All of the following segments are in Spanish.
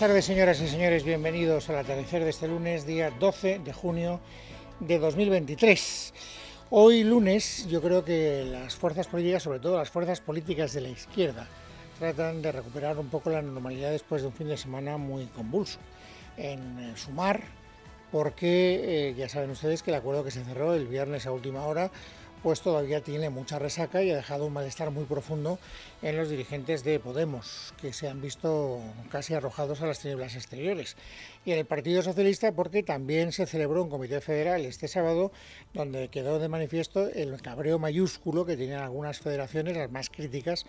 Tardes, señoras y señores. Bienvenidos al atardecer de este lunes, día 12 de junio de 2023. Hoy lunes, yo creo que las fuerzas políticas, sobre todo las fuerzas políticas de la izquierda, tratan de recuperar un poco la normalidad después de un fin de semana muy convulso. En eh, sumar, porque eh, ya saben ustedes que el acuerdo que se cerró el viernes a última hora pues todavía tiene mucha resaca y ha dejado un malestar muy profundo en los dirigentes de Podemos, que se han visto casi arrojados a las tinieblas exteriores. Y en el Partido Socialista, porque también se celebró un comité federal este sábado, donde quedó de manifiesto el cabreo mayúsculo que tenían algunas federaciones, las más críticas,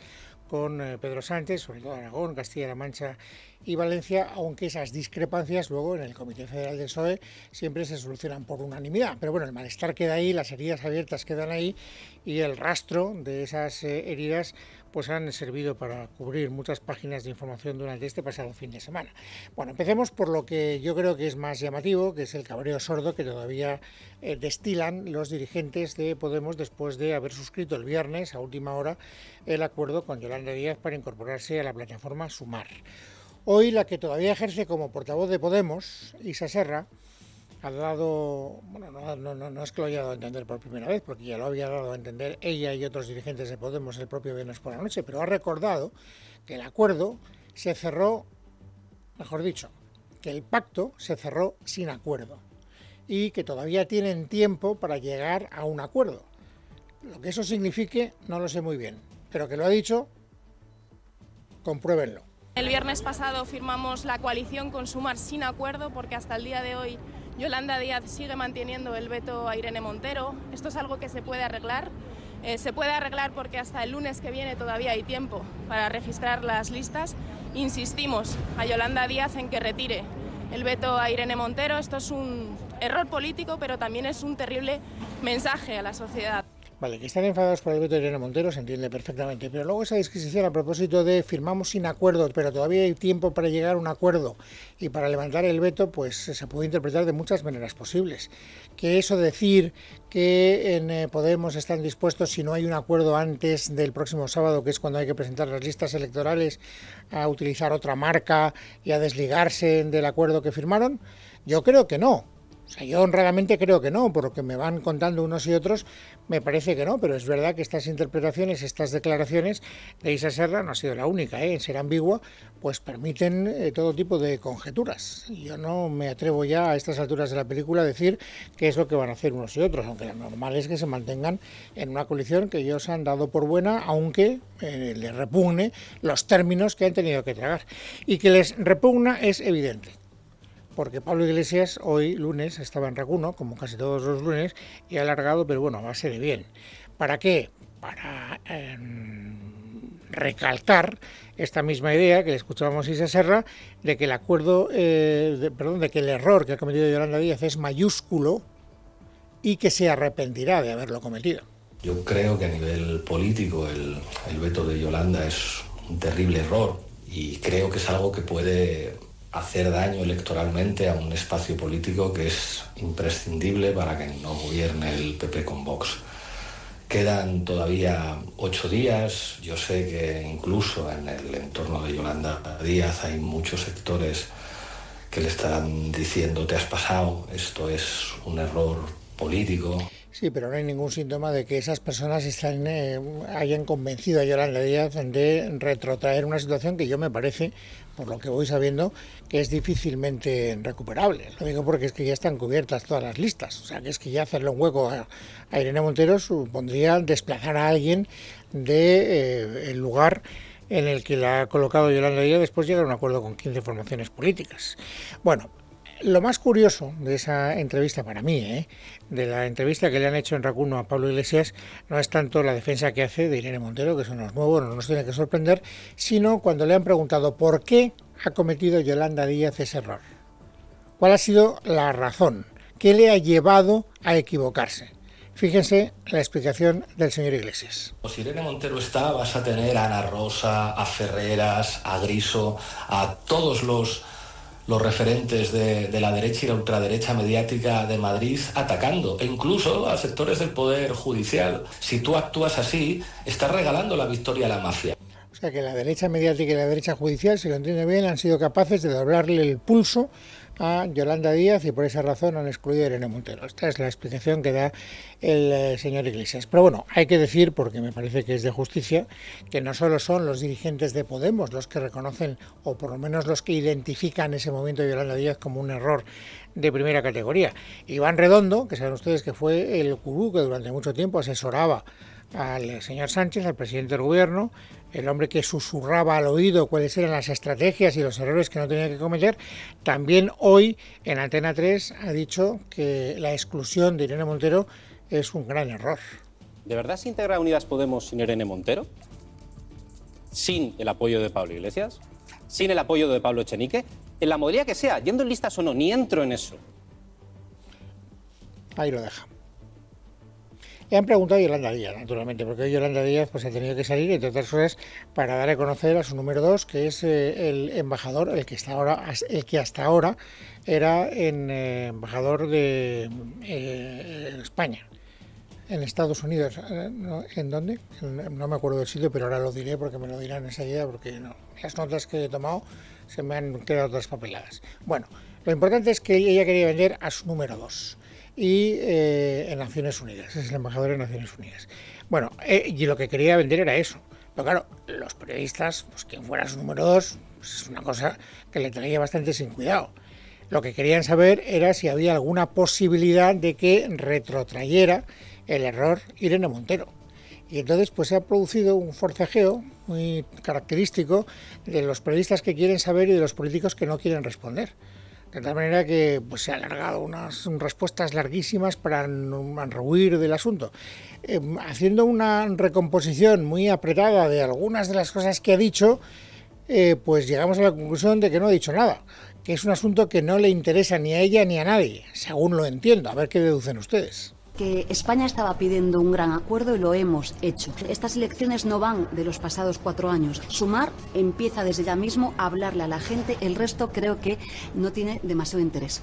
con eh, Pedro Sánchez, sobre todo Aragón, Castilla-La Mancha y Valencia, aunque esas discrepancias luego en el Comité Federal del PSOE siempre se solucionan por unanimidad. Pero bueno, el malestar queda ahí, las heridas abiertas quedan ahí y el rastro de esas eh, heridas pues han servido para cubrir muchas páginas de información durante este pasado fin de semana. Bueno, empecemos por lo que yo creo que es más llamativo, que es el cabreo sordo que todavía eh, destilan los dirigentes de Podemos después de haber suscrito el viernes a última hora el acuerdo con Yolanda Díaz para incorporarse a la plataforma Sumar. Hoy la que todavía ejerce como portavoz de Podemos, Isa Serra, ha dado, bueno, no, es que lo haya dado a entender por primera vez, porque ya lo había dado a entender ella y otros dirigentes de Podemos el propio viernes por la noche, pero ha recordado que el acuerdo se cerró, mejor dicho, que el pacto se cerró sin acuerdo y que todavía tienen tiempo para llegar a un acuerdo. Lo que eso signifique no lo sé muy bien, pero que lo ha dicho, compruébenlo. El viernes pasado firmamos la coalición con Sumar sin acuerdo porque hasta el día de hoy Yolanda Díaz sigue manteniendo el veto a Irene Montero. Esto es algo que se puede arreglar. Eh, se puede arreglar porque hasta el lunes que viene todavía hay tiempo para registrar las listas. Insistimos a Yolanda Díaz en que retire el veto a Irene Montero. Esto es un error político, pero también es un terrible mensaje a la sociedad. Vale, que están enfadados por el veto de Irene Montero se entiende perfectamente, pero luego esa disquisición a propósito de firmamos sin acuerdo, pero todavía hay tiempo para llegar a un acuerdo y para levantar el veto, pues se puede interpretar de muchas maneras posibles. Que eso decir que en eh, Podemos están dispuestos, si no hay un acuerdo antes del próximo sábado, que es cuando hay que presentar las listas electorales, a utilizar otra marca y a desligarse del acuerdo que firmaron, yo creo que no o sea, yo honradamente creo que no, por lo que me van contando unos y otros, me parece que no, pero es verdad que estas interpretaciones, estas declaraciones de Isa Serra no ha sido la única, ¿eh? en ser ambigua, pues permiten eh, todo tipo de conjeturas. Yo no me atrevo ya a estas alturas de la película a decir qué es lo que van a hacer unos y otros, aunque lo normal es que se mantengan en una coalición que ellos han dado por buena, aunque eh, les repugne los términos que han tenido que tragar. Y que les repugna es evidente porque Pablo Iglesias hoy, lunes, estaba en Raguno, como casi todos los lunes, y ha alargado, pero bueno, a base de bien. ¿Para qué? Para em, recalcar esta misma idea que le escuchábamos Isa Serra, de que el acuerdo, eh, perdón, de que el error que ha cometido Yolanda Díaz es mayúsculo y que se arrepentirá de haberlo cometido. Yo creo que a nivel político el, el veto de Yolanda es un terrible error y creo que es algo que puede hacer daño electoralmente a un espacio político que es imprescindible para que no gobierne el PP con Vox. Quedan todavía ocho días. Yo sé que incluso en el entorno de Yolanda Díaz hay muchos sectores que le están diciendo te has pasado, esto es un error político. Sí, pero no hay ningún síntoma de que esas personas están, eh, hayan convencido a Yolanda Díaz de retrotraer una situación que yo me parece, por lo que voy sabiendo, que es difícilmente recuperable. Lo digo porque es que ya están cubiertas todas las listas. O sea, que es que ya hacerle un hueco a, Irene Montero supondría desplazar a alguien del de, eh, lugar en el que la ha colocado Yolanda Díaz después llegar a un acuerdo con 15 formaciones políticas. Bueno, lo más curioso de esa entrevista para mí, ¿eh? de la entrevista que le han hecho en Racuno a Pablo Iglesias, no es tanto la defensa que hace de Irene Montero, que eso no es nuevo, no nos tiene que sorprender, sino cuando le han preguntado por qué ha cometido Yolanda Díaz ese error. ¿Cuál ha sido la razón? ¿Qué le ha llevado a equivocarse? Fíjense la explicación del señor Iglesias. Si Irene Montero está, vas a tener a Ana Rosa, a Ferreras, a Griso, a todos los los referentes de, la derecha y la ultraderecha mediática de Madrid atacando, e incluso a sectores del Poder Judicial. Si tú actúas así, estás regalando la victoria a la mafia. O sea que la derecha mediática y la derecha judicial, si lo entiende bien, han sido capaces de doblarle el pulso a Yolanda Díaz y por esa razón han excluido a Irene Montero. Esta es la explicación que da el eh, señor Iglesias. Pero bueno, hay que decir, porque me parece que es de justicia, que no solo son los dirigentes de Podemos los que reconocen, o por lo menos los que identifican ese momento de Yolanda Díaz como un error de primera categoría. Iván Redondo, que saben ustedes que fue el curú que durante mucho tiempo asesoraba al señor Sánchez, al presidente del gobierno, el hombre que susurraba al oído cuáles eran las estrategias y los errores que no tenía que cometer, también hoy en Antena 3 ha dicho que la exclusión de Irene Montero es un gran error. ¿De verdad se integra Unidas Podemos sin Irene Montero? ¿Sin el apoyo de Pablo Iglesias? ¿Sin el apoyo de Pablo Echenique? En la modalidad que sea, yendo en listas o no, ni entro en eso. Ahí lo deja. Le han preguntado a Yolanda Díaz, naturalmente, porque Yolanda Díaz pues, ha tenido que salir, entre otras cosas, para dar a conocer a su número dos, que es eh, el embajador, el que, está ahora, el que hasta ahora era eh, embajador de eh, España en Estados Unidos. ¿En dónde? No me acuerdo del sitio, pero ahora lo diré porque me lo dirán enseguida, porque no, las notas que he tomado se me han quedado papeladas. Bueno, lo importante es que ella quería vender a su número dos y eh, en Naciones Unidas, es el embajador de Naciones Unidas. Bueno, eh, y lo que quería vender era eso. Pero claro, los periodistas, pues quien fuera su número dos, pues es una cosa que le traía bastante sin cuidado. Lo que querían saber era si había alguna posibilidad de que retrotrayera el error Irene Montero. Y entonces pues se ha producido un forcejeo muy característico de los periodistas que quieren saber y de los políticos que no quieren responder. De tal manera que pues, se han alargado unas respuestas larguísimas para rehuir del asunto. Em, haciendo una recomposición muy apretada de algunas de las cosas que ha dicho, eh, pues llegamos a la conclusión de que no ha dicho nada, que es un asunto que no le interesa ni a ella ni a nadie, según lo entiendo. A ver qué deducen ustedes que España estaba pidiendo un gran acuerdo y lo hemos hecho. Estas elecciones no van de los pasados cuatro años. Sumar empieza desde ya mismo a hablarle a la gente, el resto creo que no tiene demasiado interés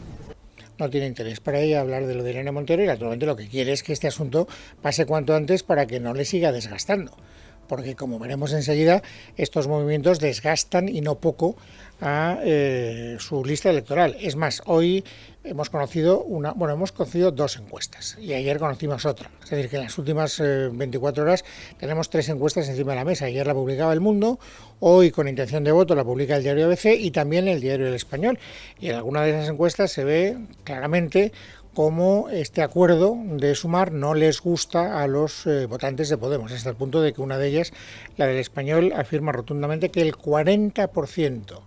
no tiene interés para ella hablar de lo de Irene Montero y naturalmente lo que quiere es que este asunto pase cuanto antes para que no le siga desgastando. Porque como veremos enseguida, estos movimientos desgastan y no poco a eh, su lista electoral. Es más, hoy hemos conocido una, bueno, hemos conocido dos encuestas y ayer conocimos otra. Es decir, que en las últimas 24 eh, horas tenemos tres encuestas encima de la mesa. Ayer la publicaba El Mundo, hoy con intención de voto la publica el diario ABC y también el diario El Español. Y en alguna de esas encuestas se ve claramente cómo este acuerdo de sumar no les gusta a los eh, votantes de Podemos, hasta el punto de que una de ellas, la del español, afirma rotundamente que el 40%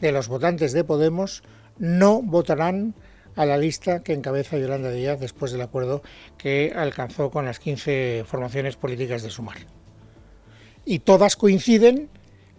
de los votantes de Podemos no votarán a la lista que encabeza Yolanda Díaz después del acuerdo que alcanzó con las 15 formaciones políticas de Sumar. Y todas coinciden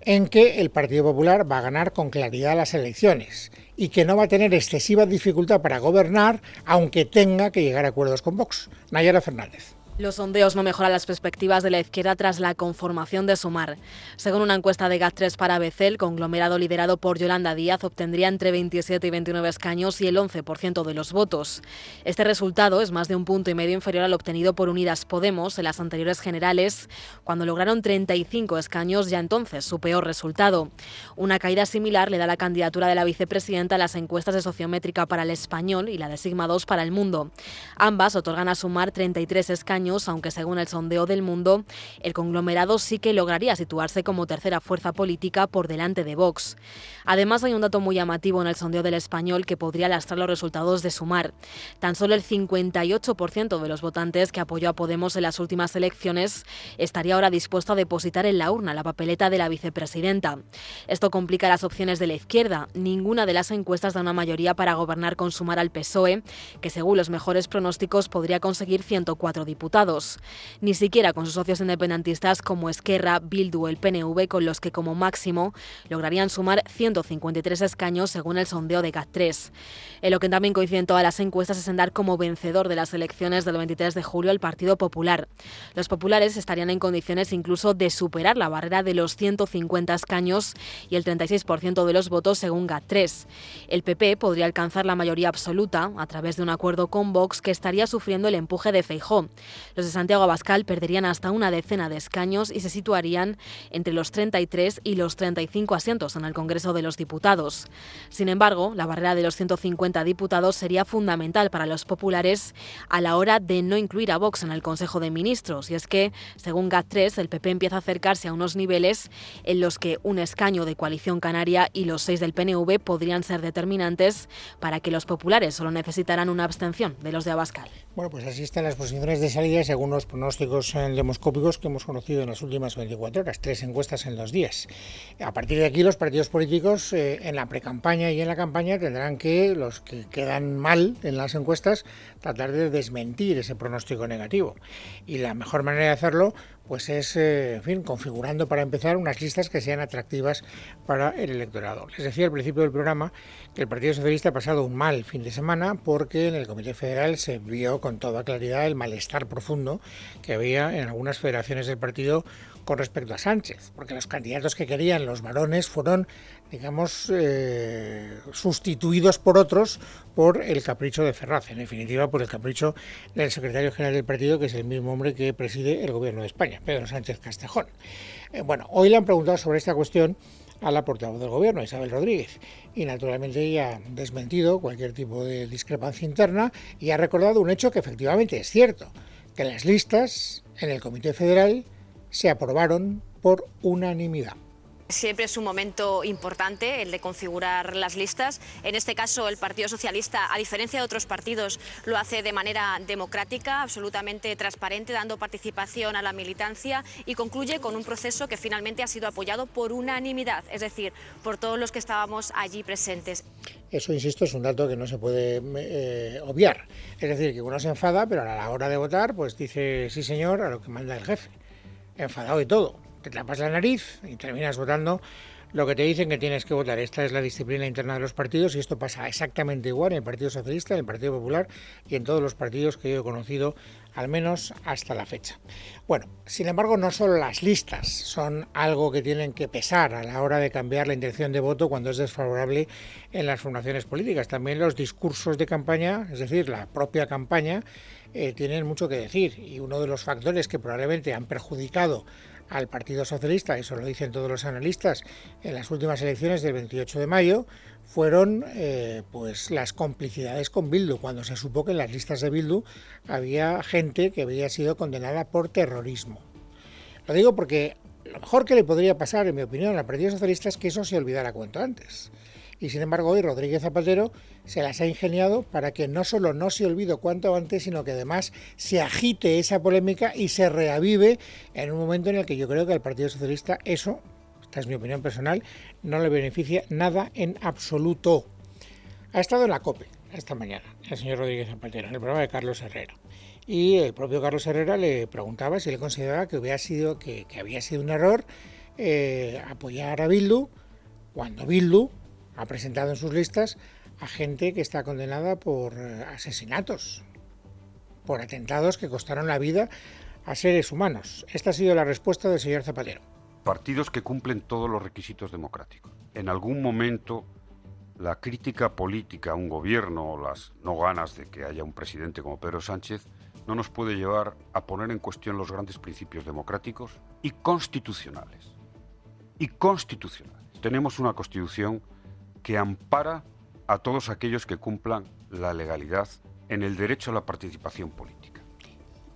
en que el Partido Popular va a ganar con claridad las elecciones y que no va a tener excesiva dificultad para gobernar, aunque tenga que llegar a acuerdos con Vox. Nayara Fernández. Los sondeos no mejoran las perspectivas de la izquierda tras la conformación de Sumar. Según una encuesta de GAT3 para ABC, el conglomerado liderado por Yolanda Díaz obtendría entre 27 y 29 escaños y el 11% de los votos. Este resultado es más de un punto y medio inferior al obtenido por Unidas Podemos en las anteriores generales, cuando lograron 35 escaños, ya entonces su peor resultado. Una caída similar le da la candidatura de la vicepresidenta a las encuestas de sociométrica para el español y la de Sigma 2 para el mundo. Ambas otorgan a Sumar 33 escaños aunque según el sondeo del mundo, el conglomerado sí que lograría situarse como tercera fuerza política por delante de Vox. Además, hay un dato muy llamativo en el sondeo del español que podría lastrar los resultados de Sumar. Tan solo el 58% de los votantes que apoyó a Podemos en las últimas elecciones estaría ahora dispuesto a depositar en la urna la papeleta de la vicepresidenta. Esto complica las opciones de la izquierda. Ninguna de las encuestas da una mayoría para gobernar con Sumar al PSOE, que según los mejores pronósticos podría conseguir 104 diputados. Ni siquiera con sus socios independentistas como Esquerra, Bildu o el PNV, con los que como máximo lograrían sumar 153 escaños según el sondeo de GAT3. En lo que también coinciden todas las encuestas es en dar como vencedor de las elecciones del 23 de julio el Partido Popular. Los populares estarían en condiciones incluso de superar la barrera de los 150 escaños y el 36% de los votos según GAT3. El PP podría alcanzar la mayoría absoluta a través de un acuerdo con Vox que estaría sufriendo el empuje de Feijó. Los de Santiago Abascal perderían hasta una decena de escaños y se situarían entre los 33 y los 35 asientos en el Congreso de los Diputados. Sin embargo, la barrera de los 150 diputados sería fundamental para los populares a la hora de no incluir a Vox en el Consejo de Ministros. Y es que, según GAT3, el PP empieza a acercarse a unos niveles en los que un escaño de coalición canaria y los seis del PNV podrían ser determinantes para que los populares solo necesitaran una abstención de los de Abascal. Bueno, pues así están las posiciones de salida según los pronósticos demoscópicos que hemos conocido en las últimas 24 horas, tres encuestas en dos días. A partir de aquí, los partidos políticos eh, en la precampaña y en la campaña tendrán que, los que quedan mal en las encuestas, tratar de desmentir ese pronóstico negativo. Y la mejor manera de hacerlo pues es, eh, en fin, configurando para empezar unas listas que sean atractivas para el electorado. Les decía al principio del programa que el Partido Socialista ha pasado un mal fin de semana porque en el Comité Federal se vio con toda claridad el malestar profundo que había en algunas federaciones del partido con respecto a Sánchez, porque los candidatos que querían los varones fueron, digamos, eh, sustituidos por otros por el capricho de Ferraz, en definitiva por el capricho del secretario general del partido, que es el mismo hombre que preside el gobierno de España, Pedro Sánchez Castejón. Eh, bueno, hoy le han preguntado sobre esta cuestión a la portavoz del gobierno, Isabel Rodríguez, y naturalmente ella ha desmentido cualquier tipo de discrepancia interna y ha recordado un hecho que efectivamente es cierto, que las listas en el Comité Federal se aprobaron por unanimidad. Siempre es un momento importante el de configurar las listas. En este caso, el Partido Socialista, a diferencia de otros partidos, lo hace de manera democrática, absolutamente transparente, dando participación a la militancia y concluye con un proceso que finalmente ha sido apoyado por unanimidad, es decir, por todos los que estábamos allí presentes. Eso, insisto, es un dato que no se puede eh, obviar. Es decir, que uno se enfada, pero a la hora de votar, pues dice sí señor a lo que manda el jefe enfadado y todo. Te tapas la nariz y terminas votando lo que te dicen que tienes que votar. Esta es la disciplina interna de los partidos y esto pasa exactamente igual en el Partido Socialista, en el Partido Popular y en todos los partidos que yo he conocido, al menos hasta la fecha. Bueno, sin embargo, no solo las listas son algo que tienen que pesar a la hora de cambiar la intención de voto cuando es desfavorable en las formaciones políticas. También los discursos de campaña, es decir, la propia campaña, eh, tienen mucho que decir y uno de los factores que probablemente han perjudicado al Partido Socialista, eso lo dicen todos los analistas, en las últimas elecciones del 28 de mayo, fueron eh, pues las complicidades con Bildu, cuando se supo que en las listas de Bildu había gente que había sido condenada por terrorismo. Lo digo porque lo mejor que le podría pasar, en mi opinión, al Partido Socialista es que eso se olvidara cuanto antes y sin embargo hoy Rodríguez Zapatero se las ha ingeniado para que no solo no se olvide cuanto antes, sino que además se agite esa polémica y se reavive en un momento en el que yo creo que al Partido Socialista eso, esta es mi opinión personal, no le beneficia nada en absoluto. Ha estado en la COPE esta mañana el señor Rodríguez Zapatero, en el programa de Carlos Herrera. Y el propio Carlos Herrera le preguntaba si le consideraba que, hubiera sido, que, que había sido un error eh, apoyar a Bildu cuando Bildu ha presentado en sus listas a gente que está condenada por eh, asesinatos, por atentados que costaron la vida a seres humanos. Esta ha sido la respuesta del señor Zapatero. Partidos que cumplen todos los requisitos democráticos. En algún momento la crítica política a un gobierno o las no ganas de que haya un presidente como Pedro Sánchez no nos puede llevar a poner en cuestión los grandes principios democráticos y constitucionales. Y constitucionales. Tenemos una constitución que ampara a todos aquellos que cumplan la legalidad en el derecho a la participación política.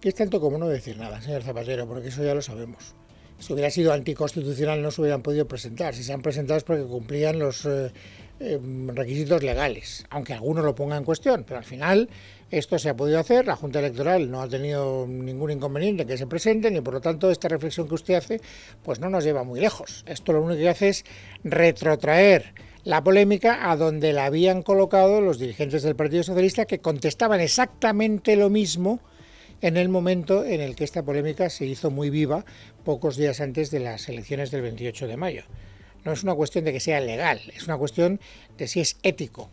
Es tanto como no decir nada, señor Zapatero, porque eso ya lo sabemos. Si hubiera sido anticonstitucional no se hubieran podido presentar. Si se han presentado es porque cumplían los eh, Em, requisitos legales, aunque algunos lo pongan en cuestión, pero al final esto se ha podido hacer, la Junta Electoral no ha tenido ningún inconveniente en que se presenten y por lo tanto esta reflexión que usted hace pues no nos lleva muy lejos. Esto lo único que hace es retrotraer la polémica a donde la habían colocado los dirigentes del Partido Socialista que contestaban exactamente lo mismo en el momento en el que esta polémica se hizo muy viva pocos días antes de las elecciones del 28 de mayo no es una cuestión de que sea legal, es una cuestión de si es ético,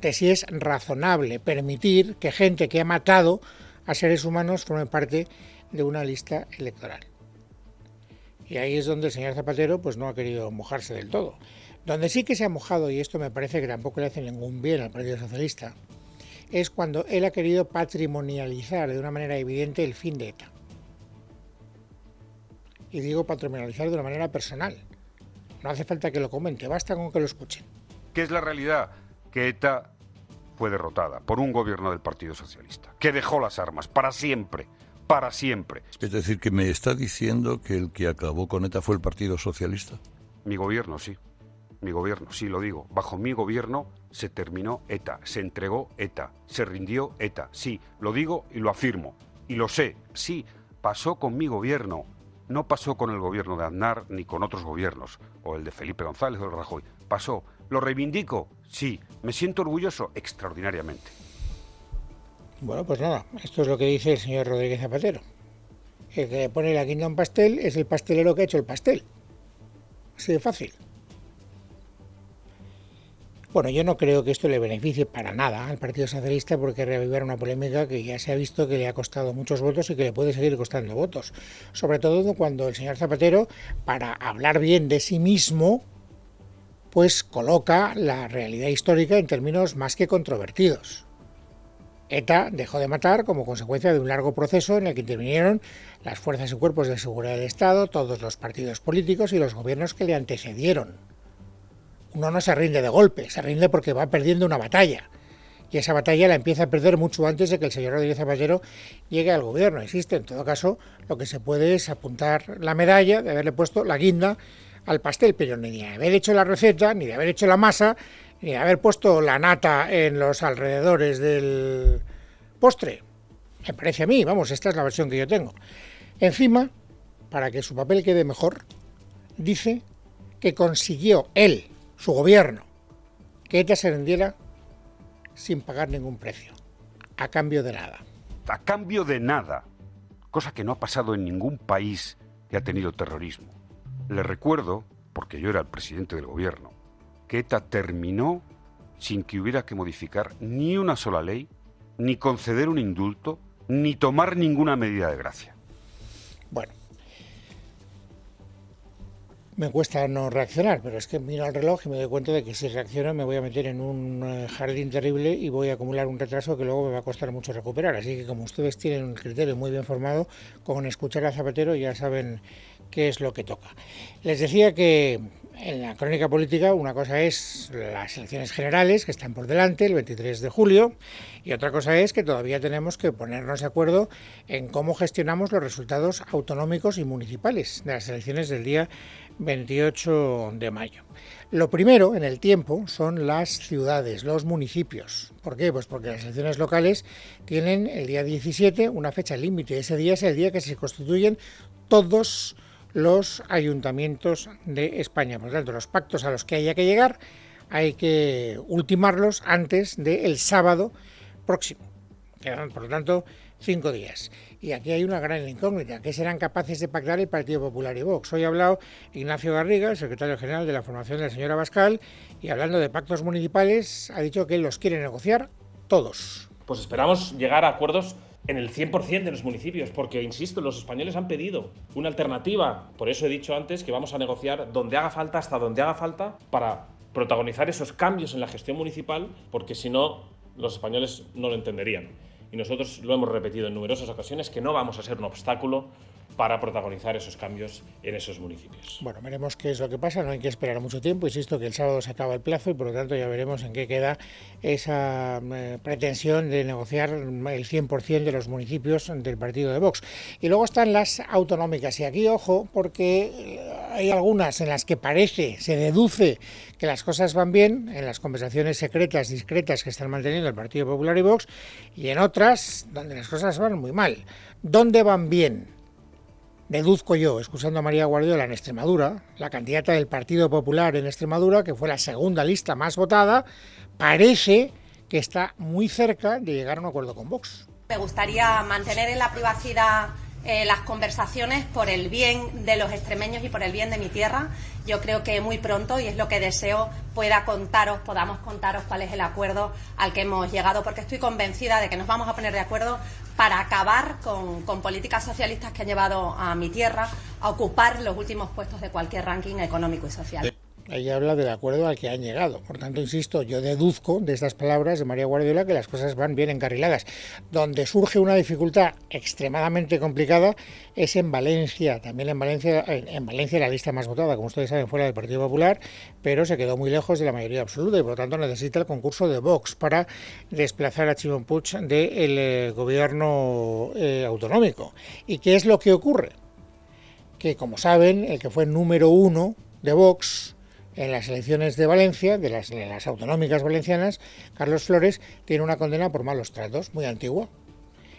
de si es razonable permitir que gente que ha matado a seres humanos forme parte de una lista electoral. Y ahí es donde el señor Zapatero pues no ha querido mojarse del todo. Donde sí que se ha mojado, y esto me parece que tampoco le hace ningún bien al Partido Socialista, es cuando él ha querido patrimonializar de una manera evidente el fin de ETA. Y digo patrimonializar de una manera personal no hace falta que lo comente, basta con que lo escuchen. ¿Qué es la realidad? Que ETA fue derrotada por un gobierno del Partido Socialista, que dejó las armas para siempre, para siempre. Es decir, que me está diciendo que el que acabó con ETA fue el Partido Socialista. Mi gobierno, sí. Mi gobierno, sí lo digo. Bajo mi gobierno se terminó ETA, se entregó ETA, se rindió ETA. Sí, lo digo y lo afirmo. Y lo sé, sí, pasó con mi gobierno. No pasó con el gobierno de Aznar ni con otros gobiernos, o el de Felipe González o el Rajoy. Pasó. ¿Lo reivindico? Sí. ¿Me siento orgulloso? Extraordinariamente. Bueno, pues nada, esto es lo que dice el señor Rodríguez Zapatero. El que pone la guinda a un pastel es el pastelero que ha hecho el pastel. Así de fácil. Bueno, yo no creo que esto le beneficie para nada al Partido Socialista porque reavivar una polémica que ya se ha visto que le ha costado muchos votos y que le puede seguir costando votos. Sobre todo cuando el señor Zapatero, para hablar bien de sí mismo, pues coloca la realidad histórica en términos más que controvertidos. ETA dejó de matar como consecuencia de un largo proceso en el que intervinieron las fuerzas y cuerpos de seguridad del Estado, todos los partidos políticos y los gobiernos que le antecedieron uno no se rinde de golpe, se rinde porque va perdiendo una batalla. Y esa batalla la empieza a perder mucho antes de que el señor Rodríguez Zapatero llegue al gobierno. Existe, en todo caso, lo que se puede es apuntar la medalla de haberle puesto la guinda al pastel, pero ni de haber hecho la receta, ni de haber hecho la masa, ni de haber puesto la nata en los alrededores del postre. Me parece a mí, vamos, esta es la versión que yo tengo. Encima, para que su papel quede mejor, dice que consiguió él, su gobierno, que ETA se rendiera sin pagar ningún precio, a cambio de nada. A cambio de nada, cosa que no ha pasado en ningún país que ha tenido terrorismo. Le recuerdo, porque yo era el presidente del gobierno, que ETA terminó sin que hubiera que modificar ni una sola ley, ni conceder un indulto, ni tomar ninguna medida de gracia. Bueno, me cuesta no reaccionar, pero es que miro al reloj y me doy cuenta de que si reacciono me voy a meter en un eh, jardín terrible y voy a acumular un retraso que luego me va a costar mucho recuperar. Así que como ustedes tienen un criterio muy bien formado, con escuchar a Zapatero ya saben qué es lo que toca. Les decía que en la crónica política una cosa es las elecciones generales que están por delante el 23 de julio y otra cosa es que todavía tenemos que ponernos de acuerdo en cómo gestionamos los resultados autonómicos y municipales de las elecciones del día 28 de mayo. Lo primero en el tiempo son las ciudades, los municipios. ¿Por qué? Pues porque las elecciones locales tienen el día 17 una fecha límite. Ese día es el día que se constituyen todos los ayuntamientos de España. Por lo tanto, los pactos a los que haya que llegar hay que ultimarlos antes del sábado próximo. Por lo tanto, cinco días. Y aquí hay una gran incógnita, ¿qué serán capaces de pactar el Partido Popular y Vox? Hoy ha hablado Ignacio Garriga, el secretario general de la formación de la señora Bascal, y hablando de pactos municipales, ha dicho que los quiere negociar todos. Pues esperamos llegar a acuerdos en el 100% de los municipios, porque, insisto, los españoles han pedido una alternativa. Por eso he dicho antes que vamos a negociar donde haga falta, hasta donde haga falta, para protagonizar esos cambios en la gestión municipal, porque si no, los españoles no lo entenderían. Y nosotros lo hemos repetido en numerosas ocasiones, que no vamos a ser un obstáculo para protagonizar esos cambios en esos municipios. Bueno, veremos qué es lo que pasa, no hay que esperar mucho tiempo, insisto que el sábado se acaba el plazo y por lo tanto ya veremos en qué queda esa eh, pretensión de negociar el 100% de los municipios del partido de Vox. Y luego están las autonómicas y aquí ojo porque eh, hay algunas en las que parece, se deduce que las cosas van bien en las conversaciones secretas, discretas que están manteniendo el Partido Popular y Vox y en otras donde las cosas van muy mal. ¿Dónde van bien? Deduzco yo, excusando a María Guardiola en Extremadura, la candidata del Partido Popular en Extremadura, que fue la segunda lista más votada, parece que está muy cerca de llegar a un acuerdo con Vox. Me gustaría mantener en la privacidad eh, las conversaciones por el bien de los extremeños y por el bien de mi tierra. Yo creo que muy pronto, y es lo que deseo, pueda contaros, podamos contaros cuál es el acuerdo al que hemos llegado, porque estoy convencida de que nos vamos a poner de acuerdo para acabar con, con políticas socialistas que han llevado a mi tierra a ocupar los últimos puestos de cualquier ranking económico y social. Ahí habla del acuerdo al que han llegado. Por tanto, insisto, yo deduzco de estas palabras de María Guardiola que las cosas van bien encarriladas. Donde surge una dificultad extremadamente complicada es en Valencia. También en Valencia, en Valencia la lista más votada, como ustedes saben, fuera del Partido Popular, pero se quedó muy lejos de la mayoría absoluta y por lo tanto necesita el concurso de Vox para desplazar a Chimón Puig del eh, gobierno eh, autonómico. ¿Y qué es lo que ocurre? Que, como saben, el que fue número uno de Vox en las elecciones de Valencia, de las, las, autonómicas valencianas, Carlos Flores tiene una condena por malos tratos, muy antigua.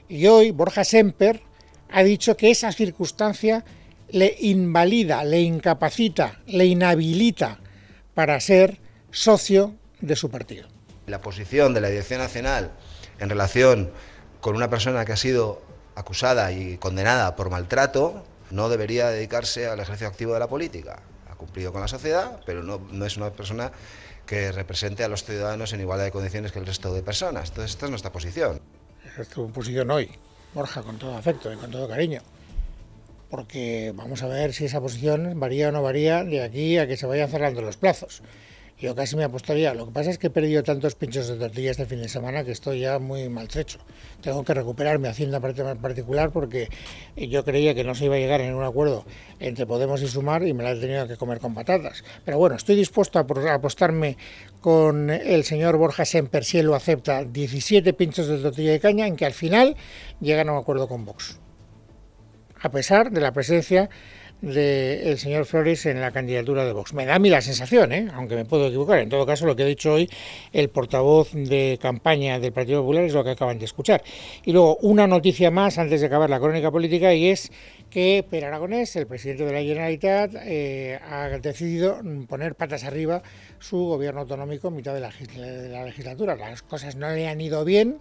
Y hoy Borja Semper ha dicho que esa circunstancia le invalida, le incapacita, le inhabilita para ser socio de su partido. La posición de la Dirección Nacional en relación con una persona que ha sido acusada y condenada por maltrato no debería dedicarse al ejercicio activo de la política cumplido con la sociedad, pero no, no es una persona que represente a los ciudadanos en igualdad de condiciones que el resto de personas. Entonces, esta es nuestra posición. Es tu posición hoy, Borja, con todo afecto y con todo cariño. Porque vamos a ver si esa posición varía o no varía de aquí a que se vayan cerrando los plazos. Yo casi me apostaría. Lo que pasa es que he perdido tantos pinchos de tortilla este fin de semana que estoy ya muy maltrecho. Tengo que recuperar mi hacienda particular porque yo creía que no se iba a llegar en un acuerdo entre Podemos y Sumar y me la he tenido que comer con patatas. Pero bueno, estoy dispuesto a apostarme con el señor Borja Semper, si él lo acepta, 17 pinchos de tortilla de caña en que al final llegan a un acuerdo con Vox. A pesar de la presencia del señor Flores en la candidatura de Vox. Me da a mí la sensación, ¿eh? aunque me puedo equivocar. En todo caso, lo que ha dicho hoy el portavoz de campaña del Partido Popular es lo que acaban de escuchar. Y luego, una noticia más antes de acabar la crónica política y es que Per Aragonés, el presidente de la Generalitat, eh, ha decidido poner patas arriba su gobierno autonómico en mitad de la, de la legislatura. Las cosas no le han ido bien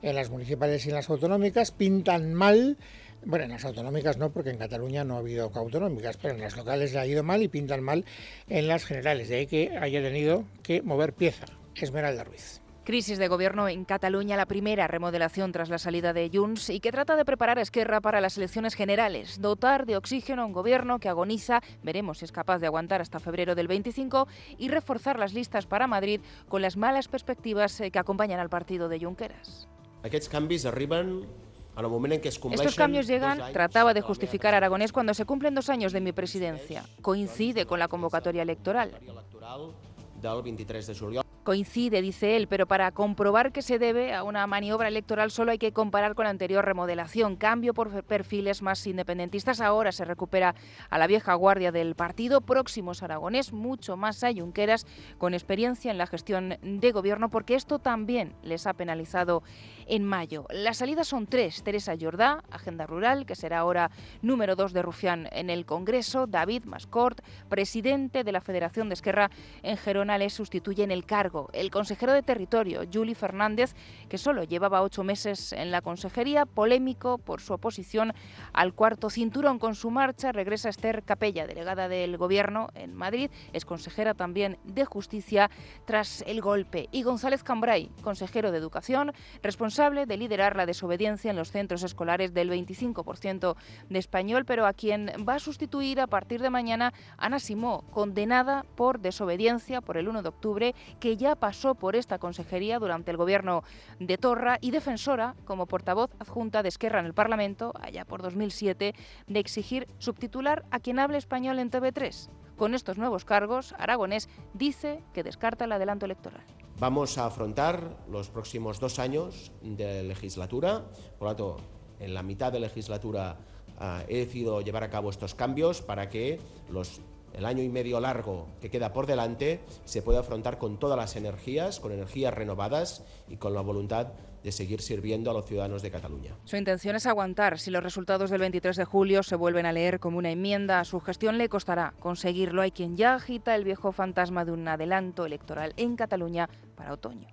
en las municipales y en las autonómicas, pintan mal bueno, en las autonómicas no, porque en Cataluña no ha habido autonómicas, pero en las locales le ha ido mal y pintan mal en las generales. De ahí que haya tenido que mover pieza. Esmeralda Ruiz. Crisis de gobierno en Cataluña, la primera remodelación tras la salida de Junts y que trata de preparar a Esquerra para las elecciones generales, dotar de oxígeno a un gobierno que agoniza, veremos si es capaz de aguantar hasta febrero del 25 y reforzar las listas para Madrid con las malas perspectivas eh, que acompañan al partido de Junqueras. Aquests canvis arriben estos cambios llegan, trataba de justificar Aragonés cuando se cumplen dos años de mi presidencia. Coincide con la convocatoria electoral. Coincide, dice él, pero para comprobar que se debe a una maniobra electoral solo hay que comparar con la anterior remodelación. Cambio por perfiles más independentistas. Ahora se recupera a la vieja guardia del partido, próximos aragonés, mucho más a Junqueras, con experiencia en la gestión de gobierno, porque esto también les ha penalizado en mayo. Las salidas son tres. Teresa Jordá, Agenda Rural, que será ahora número dos de Rufián en el Congreso. David Mascort, presidente de la Federación de Esquerra en Gerona, le sustituye en el cargo cargo el consejero de Territorio, Juli Fernández, que solo llevaba ocho meses en la consejería, polémico por su oposición al cuarto cinturón. Con su marcha regresa Esther Capella, delegada del Gobierno en Madrid, es consejera también de Justicia tras el golpe. Y González Cambray, consejero de Educación, responsable de liderar la desobediencia en los centros escolares del 25% de español, pero a quien va a sustituir a partir de mañana Ana Simó, condenada por desobediencia por el 1 de octubre, que ya pasó por esta consejería durante el gobierno de Torra y defensora como portavoz adjunta de Esquerra en el Parlamento, allá por 2007, de exigir subtitular a quien hable español en TV3. Con estos nuevos cargos, Aragonés dice que descarta el adelanto electoral. Vamos a afrontar los próximos dos años de legislatura, por lo tanto, en la mitad de legislatura uh, he decidido llevar a cabo estos cambios para que los el año y medio largo que queda por delante se pueda afrontar con todas las energías, con energías renovadas y con la voluntad de seguir sirviendo a los ciudadanos de Cataluña. Su intención es aguantar. Si los resultados del 23 de julio se vuelven a leer como una enmienda a su gestión, le costará conseguirlo. Hay quien ya agita el viejo fantasma de un adelanto electoral en Cataluña para otoño.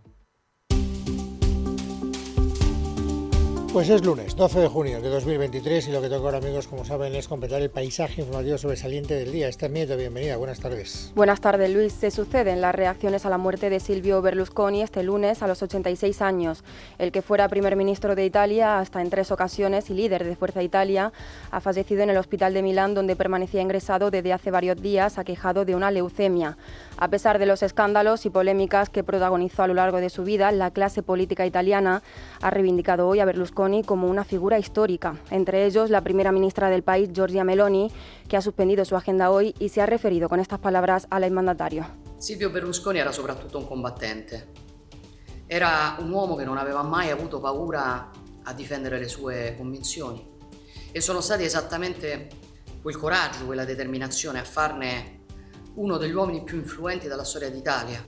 Pues es lunes, 12 de junio de 2023 y lo que toca ahora amigos, como saben, es completar el paisaje informativo sobresaliente del día. Esther Nieto, bienvenida, buenas tardes. Buenas tardes Luis. Se suceden las reacciones a la muerte de Silvio Berlusconi este lunes a los 86 años. El que fuera primer ministro de Italia hasta en tres ocasiones y líder de Fuerza Italia ha fallecido en el hospital de Milán donde permanecía ingresado desde hace varios días aquejado de una leucemia. A pesar de los escándalos y polémicas que protagonizó a lo largo de su vida, la clase política italiana ha reivindicado hoy a Berlusconi como una figura histórica, entre ellos la primera ministra del país, Giorgia Meloni, que ha suspendido su agenda hoy y se ha referido con estas palabras al exmandatario. Silvio Berlusconi era soprattutto un combattente. Era un uomo che non aveva mai avuto paura a difendere le sue convinzioni e sono stati esattamente quel coraggio, quella determinazione a farne uno degli uomini più influenti della storia d'Italia.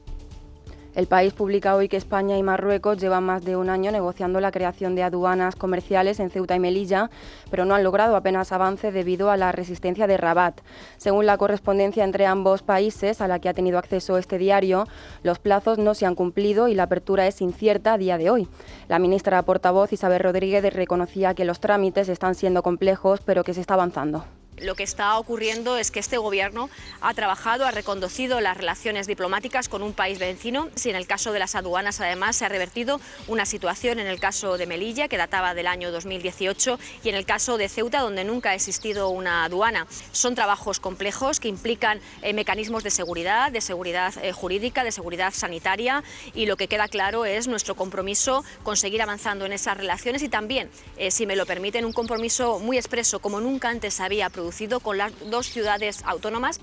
El país publica hoy que España y Marruecos llevan más de un año negociando la creación de aduanas comerciales en Ceuta y Melilla, pero no han logrado apenas avance debido a la resistencia de Rabat. Según la correspondencia entre ambos países a la que ha tenido acceso este diario, los plazos no se han cumplido y la apertura es incierta a día de hoy. La ministra portavoz Isabel Rodríguez reconocía que los trámites están siendo complejos, pero que se está avanzando lo que está ocurriendo es que este gobierno ha trabajado, ha reconducido las relaciones diplomáticas con un país vecino. Si en el caso de las aduanas, además, se ha revertido una situación en el caso de Melilla, que databa del año 2018, y en el caso de Ceuta, donde nunca ha existido una aduana. Son trabajos complejos que implican eh, mecanismos de seguridad, de seguridad eh, jurídica, de seguridad sanitaria, y lo que queda claro es nuestro compromiso con seguir avanzando en esas relaciones y también, eh, si me lo permiten, un compromiso muy expreso, como nunca antes había producido con las dos ciudades autónomas.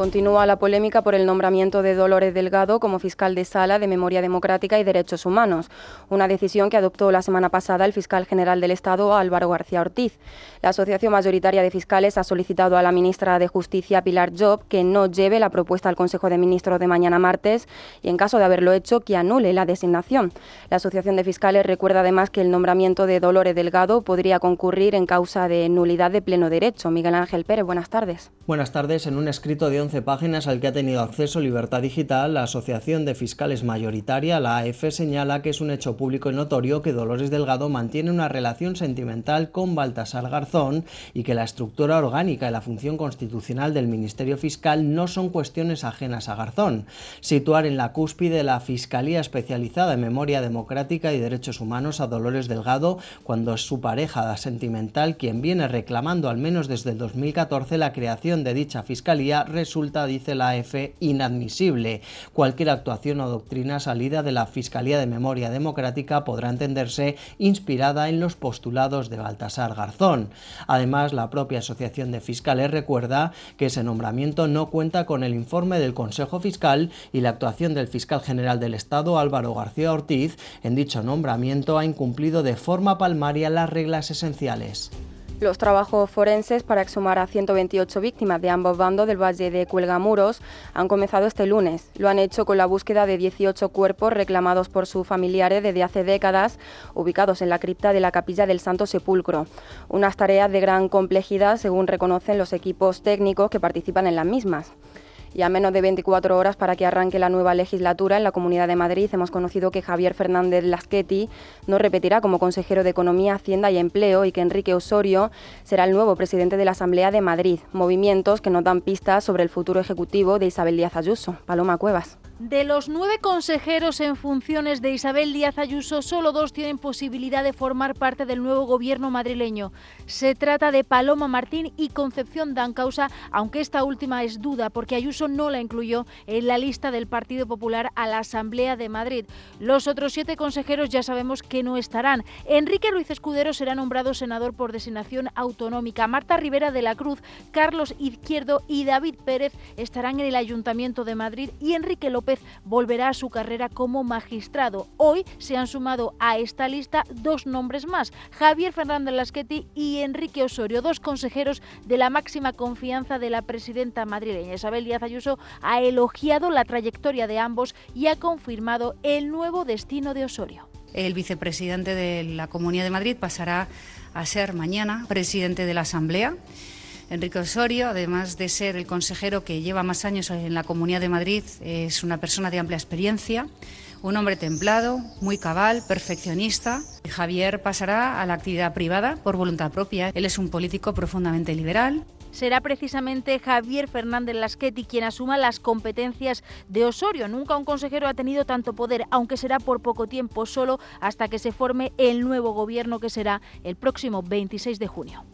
Continúa la polémica por el nombramiento de Dolores Delgado como fiscal de sala de Memoria Democrática y Derechos Humanos, una decisión que adoptó la semana pasada el fiscal general del Estado, Álvaro García Ortiz. La Asociación Mayoritaria de Fiscales ha solicitado a la ministra de Justicia, Pilar Job, que no lleve la propuesta al Consejo de Ministros de mañana martes y, en caso de haberlo hecho, que anule la designación. La Asociación de Fiscales recuerda además que el nombramiento de Dolores Delgado podría concurrir en causa de nulidad de pleno derecho. Miguel Ángel Pérez, buenas tardes. Buenas tardes. En un escrito de 11 páginas al que ha tenido acceso Libertad Digital, la Asociación de Fiscales Mayoritaria, la AF, señala que es un hecho público y notorio que Dolores Delgado mantiene una relación sentimental con Baltasar Garzón y que la estructura orgánica y la función constitucional del Ministerio Fiscal no son cuestiones ajenas a Garzón. Situar en la cúspide la Fiscalía especializada en memoria democrática y derechos humanos a Dolores Delgado cuando es su pareja sentimental quien viene reclamando al menos desde el 2014 la creación de dicha fiscalía resulta dice la AF, inadmisible. Cualquier actuación o doctrina salida de la Fiscalía de Memoria Democrática podrá entenderse inspirada en los postulados de Baltasar Garzón. Además, la propia Asociación de Fiscales recuerda que ese nombramiento no cuenta con el informe del Consejo Fiscal y la actuación del fiscal general del Estado, Álvaro García Ortiz, en dicho nombramiento ha incumplido de forma palmaria las reglas esenciales. Los trabajos forenses para exhumar a 128 víctimas de ambos bandos del Valle de Cuelgamuros han comenzado este lunes. Lo han hecho con la búsqueda de 18 cuerpos reclamados por sus familiares desde hace décadas, ubicados en la cripta de la Capilla del Santo Sepulcro. Unas tareas de gran complejidad, según reconocen los equipos técnicos que participan en las mismas. Y a menos de 24 horas para que arranque la nueva legislatura en la Comunidad de Madrid, hemos conocido que Javier Fernández Lasqueti no repetirá como consejero de Economía, Hacienda y Empleo y que Enrique Osorio será el nuevo presidente de la Asamblea de Madrid. Movimientos que nos dan pistas sobre el futuro ejecutivo de Isabel Díaz Ayuso. Paloma Cuevas. De los nueve consejeros en funciones de Isabel Díaz Ayuso, solo dos tienen posibilidad de formar parte del nuevo gobierno madrileño. Se trata de Paloma Martín y Concepción Dancausa, aunque esta última es duda porque Ayuso no la incluyó en la lista del Partido Popular a la Asamblea de Madrid. Los otros siete consejeros ya sabemos que no estarán. Enrique Ruiz Escudero será nombrado senador por designación autonómica. Marta Rivera de la Cruz, Carlos Izquierdo y David Pérez estarán en el Ayuntamiento de Madrid y Enrique López volverá a su carrera como magistrado. Hoy se han sumado a esta lista dos nombres más, Javier Fernández Lasqueti y Enrique Osorio, dos consejeros de la máxima confianza de la presidenta madrileña. Isabel Díaz Ayuso ha elogiado la trayectoria de ambos y ha confirmado el nuevo destino de Osorio. El vicepresidente de la Comunidad de Madrid pasará a ser mañana presidente de la Asamblea. Enrique Osorio, además de ser el consejero que lleva más años en la Comunidad de Madrid, es una persona de amplia experiencia, un hombre templado, muy cabal, perfeccionista. Javier pasará a la actividad privada por voluntad propia. Él es un político profundamente liberal. Será precisamente Javier Fernández Lasqueti quien asuma las competencias de Osorio. Nunca un consejero ha tenido tanto poder, aunque será por poco tiempo, solo hasta que se forme el nuevo gobierno que será el próximo 26 de junio.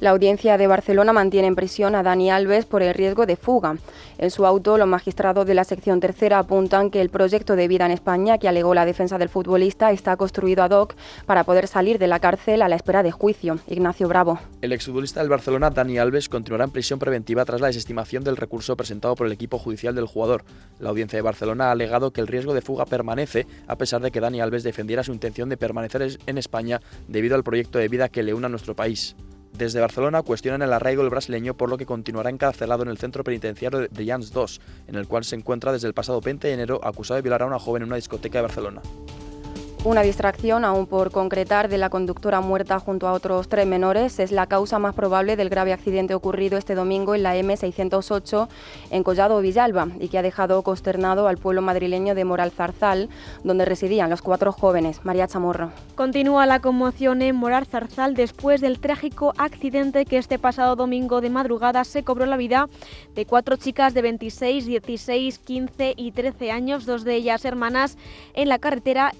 La audiencia de Barcelona mantiene en prisión a Dani Alves por el riesgo de fuga. En su auto, los magistrados de la sección tercera apuntan que el proyecto de vida en España que alegó la defensa del futbolista está construido ad hoc para poder salir de la cárcel a la espera de juicio. Ignacio Bravo. El exfutbolista del Barcelona, Dani Alves, continuará en prisión preventiva tras la desestimación del recurso presentado por el equipo judicial del jugador. La audiencia de Barcelona ha alegado que el riesgo de fuga permanece a pesar de que Dani Alves defendiera su intención de permanecer en España debido al proyecto de vida que le une a nuestro país. Desde Barcelona cuestionan el arraigo del brasileño por lo que continuará encarcelado en el centro penitenciario de Jans 2, en el cual se encuentra desde el pasado 20 de enero acusado de violar a una joven en una discoteca de Barcelona. Una distracción, aún por concretar, de la conductora muerta junto a otros tres menores es la causa más probable del grave accidente ocurrido este domingo en la M608 en Collado Villalba y que ha dejado consternado al pueblo madrileño de Moral Zarzal, donde residían los cuatro jóvenes. María Chamorro. Continúa la conmoción en Moral Zarzal después del trágico accidente que este pasado domingo de madrugada se cobró la vida de cuatro chicas de 26, 16, 15 y 13 años, dos de ellas hermanas, en la carretera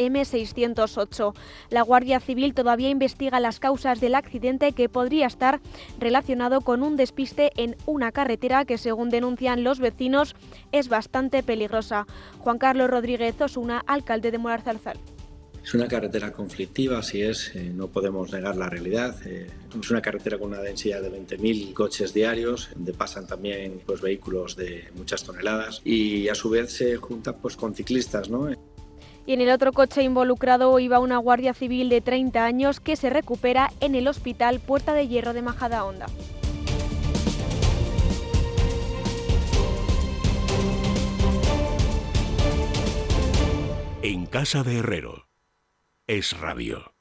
M608 la Guardia Civil todavía investiga las causas del accidente que podría estar relacionado con un despiste en una carretera que, según denuncian los vecinos, es bastante peligrosa. Juan Carlos Rodríguez Osuna, alcalde de Morar Zarzal. Es una carretera conflictiva, así es, eh, no podemos negar la realidad. Eh, es una carretera con una densidad de 20.000 coches diarios, donde pasan también pues, vehículos de muchas toneladas y a su vez se junta pues, con ciclistas. ¿no? Y en el otro coche involucrado iba una guardia civil de 30 años que se recupera en el hospital Puerta de Hierro de Majadahonda. En casa de Herrero es rabio.